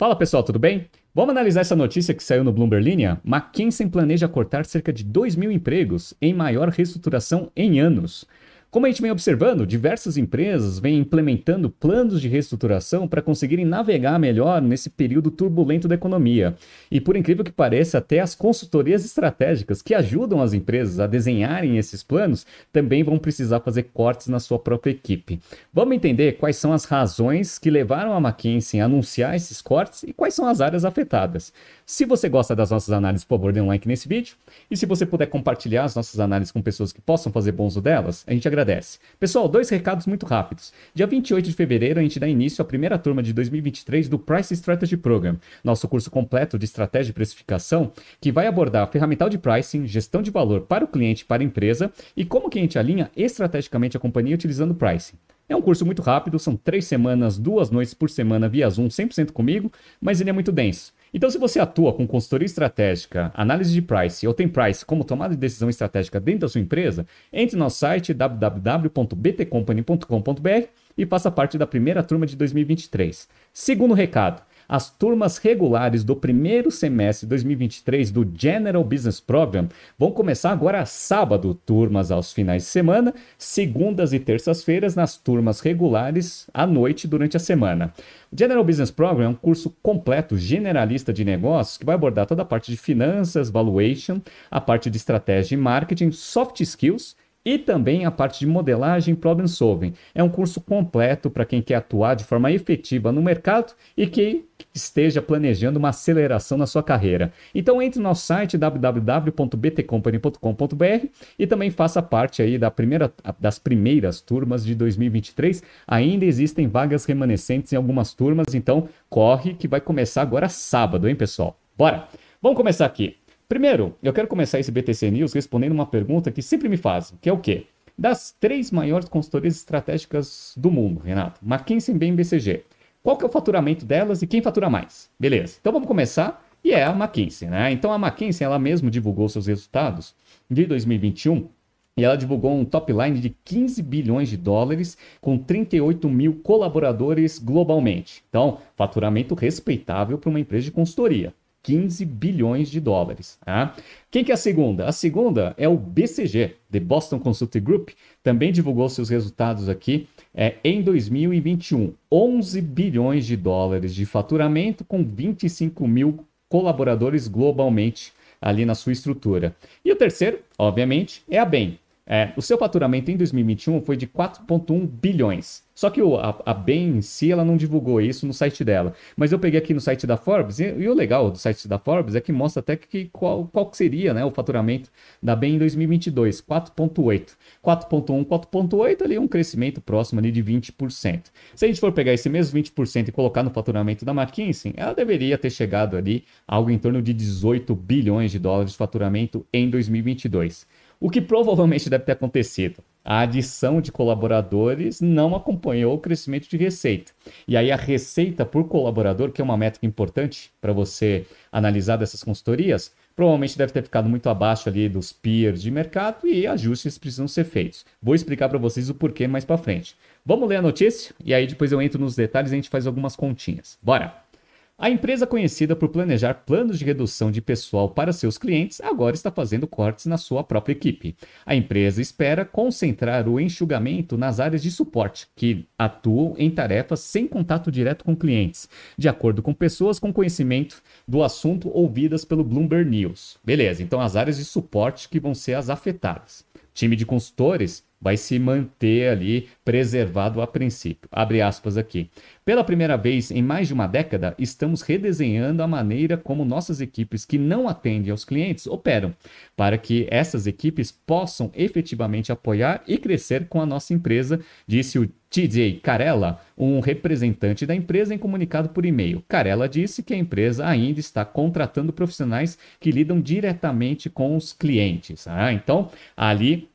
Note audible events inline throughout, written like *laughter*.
Fala pessoal, tudo bem? Vamos analisar essa notícia que saiu no Bloomberg Linha? McKinsey planeja cortar cerca de 2 mil empregos em maior reestruturação em anos. Como a gente vem observando, diversas empresas vêm implementando planos de reestruturação para conseguirem navegar melhor nesse período turbulento da economia. E por incrível que pareça, até as consultorias estratégicas que ajudam as empresas a desenharem esses planos também vão precisar fazer cortes na sua própria equipe. Vamos entender quais são as razões que levaram a McKinsey a anunciar esses cortes e quais são as áreas afetadas. Se você gosta das nossas análises, por favor, dê um like nesse vídeo. E se você puder compartilhar as nossas análises com pessoas que possam fazer bom uso delas, a gente agradece agradece. Pessoal, dois recados muito rápidos. Dia 28 de fevereiro, a gente dá início à primeira turma de 2023 do Price Strategy Program, nosso curso completo de estratégia e precificação, que vai abordar ferramental de pricing, gestão de valor para o cliente e para a empresa e como que a gente alinha estrategicamente a companhia utilizando pricing. É um curso muito rápido, são três semanas, duas noites por semana via Zoom, 100% comigo, mas ele é muito denso. Então, se você atua com consultoria estratégica, análise de price ou tem price como tomada de decisão estratégica dentro da sua empresa, entre no nosso site www.btcompany.com.br e faça parte da primeira turma de 2023. Segundo recado, as turmas regulares do primeiro semestre de 2023 do General Business Program vão começar agora sábado, turmas aos finais de semana, segundas e terças-feiras nas turmas regulares à noite durante a semana. O General Business Program é um curso completo, generalista de negócios, que vai abordar toda a parte de finanças, valuation, a parte de estratégia e marketing, soft skills e também a parte de modelagem problem solving. É um curso completo para quem quer atuar de forma efetiva no mercado e que esteja planejando uma aceleração na sua carreira. Então entre no nosso site www.btcompany.com.br e também faça parte aí da primeira, das primeiras turmas de 2023. Ainda existem vagas remanescentes em algumas turmas, então corre que vai começar agora sábado, hein, pessoal? Bora! Vamos começar aqui. Primeiro, eu quero começar esse BTC News respondendo uma pergunta que sempre me fazem, que é o quê? Das três maiores consultorias estratégicas do mundo, Renato, McKinsey, BEM e BCG, qual que é o faturamento delas e quem fatura mais? Beleza, então vamos começar e é a McKinsey, né? Então a McKinsey, ela mesmo divulgou seus resultados de 2021 e ela divulgou um top line de 15 bilhões de dólares com 38 mil colaboradores globalmente. Então, faturamento respeitável para uma empresa de consultoria. 15 bilhões de dólares. Tá? Quem que é a segunda? A segunda é o BCG, The Boston Consulting Group, também divulgou seus resultados aqui é, em 2021. 11 bilhões de dólares de faturamento com 25 mil colaboradores globalmente ali na sua estrutura. E o terceiro, obviamente, é a BEM. É, o seu faturamento em 2021 foi de 4,1 bilhões. Só que o, a, a Ben em si, ela não divulgou isso no site dela. Mas eu peguei aqui no site da Forbes, e, e o legal do site da Forbes é que mostra até que qual, qual seria né, o faturamento da Ben em 2022, 4.8. 4.1, 4.8, ali um crescimento próximo ali de 20%. Se a gente for pegar esse mesmo 20% e colocar no faturamento da McKinsey, ela deveria ter chegado ali algo em torno de 18 bilhões de dólares de faturamento em 2022. O que provavelmente deve ter acontecido? A adição de colaboradores não acompanhou o crescimento de receita. E aí a receita por colaborador, que é uma métrica importante para você analisar dessas consultorias, provavelmente deve ter ficado muito abaixo ali dos peers de mercado e ajustes precisam ser feitos. Vou explicar para vocês o porquê mais para frente. Vamos ler a notícia e aí depois eu entro nos detalhes e a gente faz algumas continhas. Bora! A empresa conhecida por planejar planos de redução de pessoal para seus clientes agora está fazendo cortes na sua própria equipe. A empresa espera concentrar o enxugamento nas áreas de suporte, que atuam em tarefas sem contato direto com clientes, de acordo com pessoas com conhecimento do assunto ouvidas pelo Bloomberg News. Beleza, então as áreas de suporte que vão ser as afetadas. Time de consultores vai se manter ali preservado a princípio. Abre aspas aqui. Pela primeira vez em mais de uma década, estamos redesenhando a maneira como nossas equipes que não atendem aos clientes operam, para que essas equipes possam efetivamente apoiar e crescer com a nossa empresa, disse o TJ Carella, um representante da empresa em comunicado por e-mail. Carella disse que a empresa ainda está contratando profissionais que lidam diretamente com os clientes. Ah, então, ali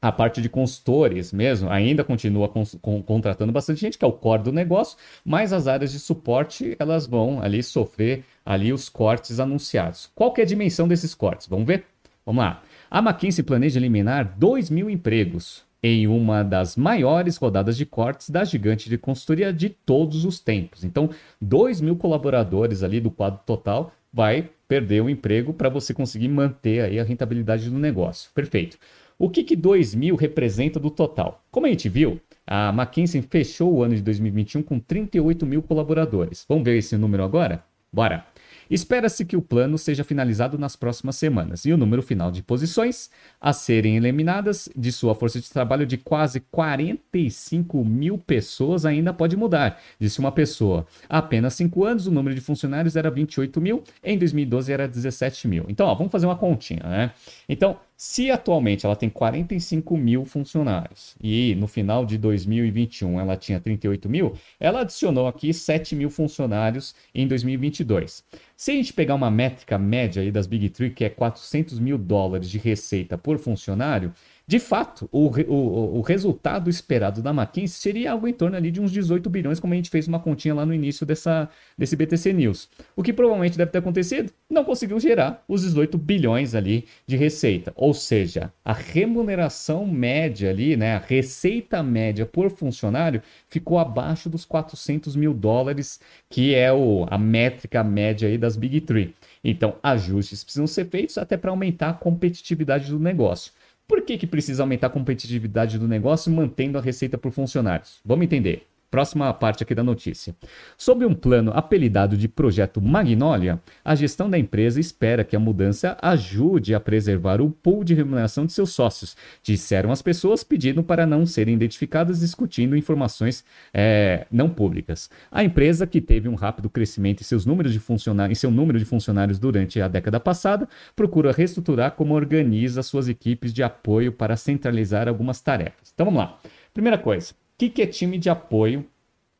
a parte de consultores mesmo ainda continua com, contratando bastante gente, que é o core do negócio, mas as áreas de suporte elas vão ali sofrer ali os cortes anunciados. Qual que é a dimensão desses cortes? Vamos ver? Vamos lá. A McKinsey planeja eliminar 2 mil empregos em uma das maiores rodadas de cortes da gigante de consultoria de todos os tempos. Então, 2 mil colaboradores ali do quadro total vai perder o emprego para você conseguir manter aí a rentabilidade do negócio. Perfeito. O que, que 2 mil representa do total? Como a gente viu, a McKinsey fechou o ano de 2021 com 38 mil colaboradores. Vamos ver esse número agora? Bora! Espera-se que o plano seja finalizado nas próximas semanas e o número final de posições a serem eliminadas de sua força de trabalho de quase 45 mil pessoas ainda pode mudar, disse uma pessoa. Há apenas 5 anos o número de funcionários era 28 mil, em 2012 era 17 mil. Então, ó, vamos fazer uma continha, né? Então, se atualmente ela tem 45 mil funcionários e no final de 2021 ela tinha 38 mil, ela adicionou aqui 7 mil funcionários em 2022. Se a gente pegar uma métrica média aí das Big Three, que é 400 mil dólares de receita por funcionário, de fato, o, o, o resultado esperado da McKinsey seria algo em torno ali de uns 18 bilhões, como a gente fez uma continha lá no início dessa, desse BTC News. O que provavelmente deve ter acontecido? Não conseguiu gerar os 18 bilhões ali de receita. Ou seja, a remuneração média ali, né, a receita média por funcionário ficou abaixo dos 400 mil dólares, que é o, a métrica média aí das Big Three. Então, ajustes precisam ser feitos até para aumentar a competitividade do negócio. Por que, que precisa aumentar a competitividade do negócio mantendo a receita por funcionários? Vamos entender. Próxima parte aqui da notícia. Sob um plano apelidado de Projeto Magnolia, a gestão da empresa espera que a mudança ajude a preservar o pool de remuneração de seus sócios, disseram as pessoas pedindo para não serem identificadas discutindo informações é, não públicas. A empresa, que teve um rápido crescimento em, seus números de funcionários, em seu número de funcionários durante a década passada, procura reestruturar como organiza suas equipes de apoio para centralizar algumas tarefas. Então vamos lá. Primeira coisa que, que é time de apoio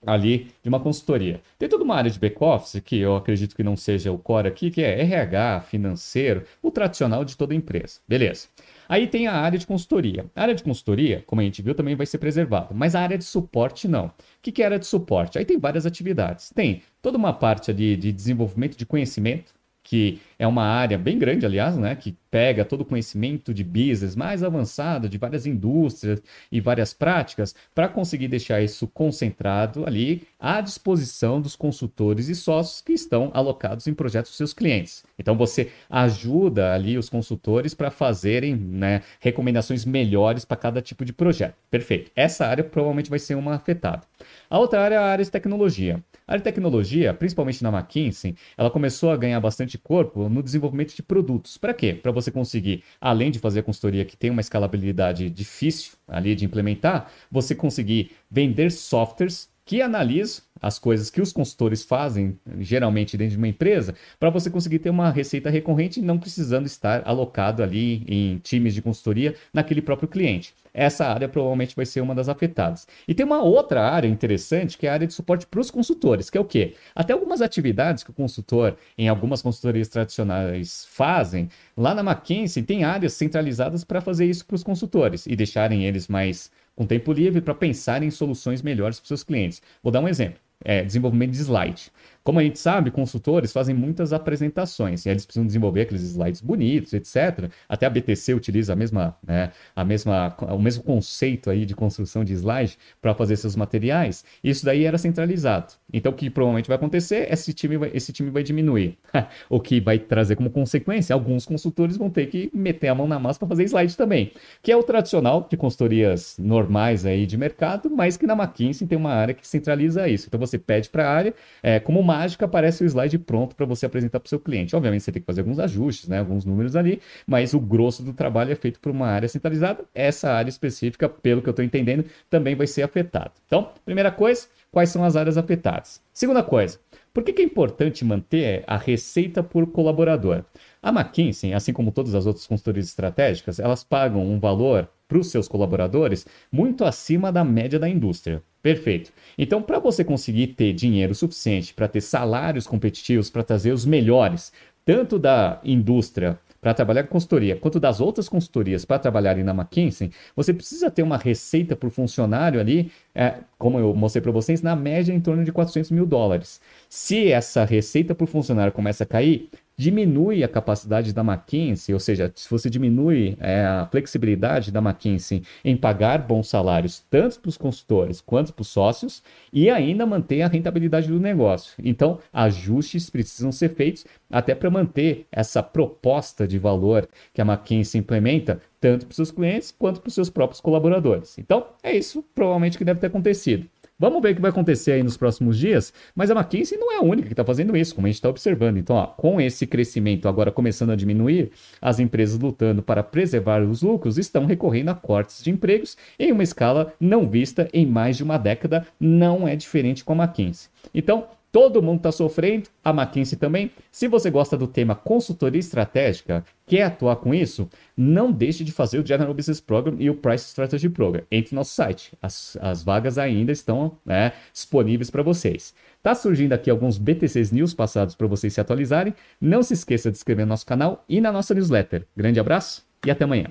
ali de uma consultoria. Tem toda uma área de back-office, que eu acredito que não seja o core aqui, que é RH, financeiro, o tradicional de toda empresa. Beleza. Aí tem a área de consultoria. A área de consultoria, como a gente viu, também vai ser preservada, mas a área de suporte não. O que, que é a área de suporte? Aí tem várias atividades. Tem toda uma parte ali de desenvolvimento de conhecimento, que é uma área bem grande, aliás, né, que pega todo o conhecimento de business mais avançado de várias indústrias e várias práticas para conseguir deixar isso concentrado ali à disposição dos consultores e sócios que estão alocados em projetos dos seus clientes. Então você ajuda ali os consultores para fazerem né, recomendações melhores para cada tipo de projeto. Perfeito. Essa área provavelmente vai ser uma afetada. A outra área é a área de tecnologia. A área de tecnologia, principalmente na McKinsey, ela começou a ganhar bastante corpo no desenvolvimento de produtos. Para quê? Para você conseguir, além de fazer a consultoria que tem uma escalabilidade difícil ali de implementar, você conseguir vender softwares que analisam as coisas que os consultores fazem, geralmente dentro de uma empresa, para você conseguir ter uma receita recorrente, não precisando estar alocado ali em times de consultoria naquele próprio cliente. Essa área provavelmente vai ser uma das afetadas. E tem uma outra área interessante, que é a área de suporte para os consultores, que é o quê? Até algumas atividades que o consultor, em algumas consultorias tradicionais, fazem, lá na McKinsey tem áreas centralizadas para fazer isso para os consultores e deixarem eles mais com tempo livre para pensar em soluções melhores para seus clientes. Vou dar um exemplo. É, desenvolvimento de slide. Como a gente sabe, consultores fazem muitas apresentações e eles precisam desenvolver aqueles slides bonitos, etc. Até a BTC utiliza a mesma, né, a mesma, o mesmo conceito aí de construção de slide para fazer seus materiais. Isso daí era centralizado. Então, o que provavelmente vai acontecer, esse time vai, esse time vai diminuir. *laughs* o que vai trazer como consequência, alguns consultores vão ter que meter a mão na massa para fazer slide também, que é o tradicional de consultorias normais aí de mercado, mas que na McKinsey tem uma área que centraliza isso. Então, você pede para a área, é, como uma mágica aparece o slide pronto para você apresentar para o seu cliente. Obviamente você tem que fazer alguns ajustes, né, alguns números ali, mas o grosso do trabalho é feito por uma área centralizada. Essa área específica, pelo que eu estou entendendo, também vai ser afetada. Então, primeira coisa, quais são as áreas afetadas? Segunda coisa, por que, que, é importante manter a receita por colaborador? A McKinsey, assim como todas as outras consultorias estratégicas, elas pagam um valor para os seus colaboradores muito acima da média da indústria. Perfeito. Então, para você conseguir ter dinheiro suficiente para ter salários competitivos, para trazer os melhores, tanto da indústria para trabalhar com consultoria, quanto das outras consultorias para trabalharem na McKinsey, você precisa ter uma receita por funcionário ali, é, como eu mostrei para vocês, na média em torno de 400 mil dólares. Se essa receita por funcionário começa a cair, diminui a capacidade da McKinsey, ou seja, se você diminui é, a flexibilidade da McKinsey em pagar bons salários tanto para os consultores quanto para os sócios e ainda manter a rentabilidade do negócio. Então, ajustes precisam ser feitos até para manter essa proposta de valor que a McKinsey implementa tanto para os seus clientes quanto para os seus próprios colaboradores. Então, é isso provavelmente que deve ter acontecido. Vamos ver o que vai acontecer aí nos próximos dias, mas a McKinsey não é a única que está fazendo isso, como a gente está observando. Então, ó, com esse crescimento agora começando a diminuir, as empresas lutando para preservar os lucros estão recorrendo a cortes de empregos em uma escala não vista em mais de uma década. Não é diferente com a McKinsey. Então, Todo mundo está sofrendo, a McKinsey também. Se você gosta do tema consultoria estratégica, quer atuar com isso, não deixe de fazer o General Business Program e o Price Strategy Program. Entre no nosso site. As, as vagas ainda estão né, disponíveis para vocês. Tá surgindo aqui alguns BTCs News passados para vocês se atualizarem. Não se esqueça de inscrever no nosso canal e na nossa newsletter. Grande abraço e até amanhã.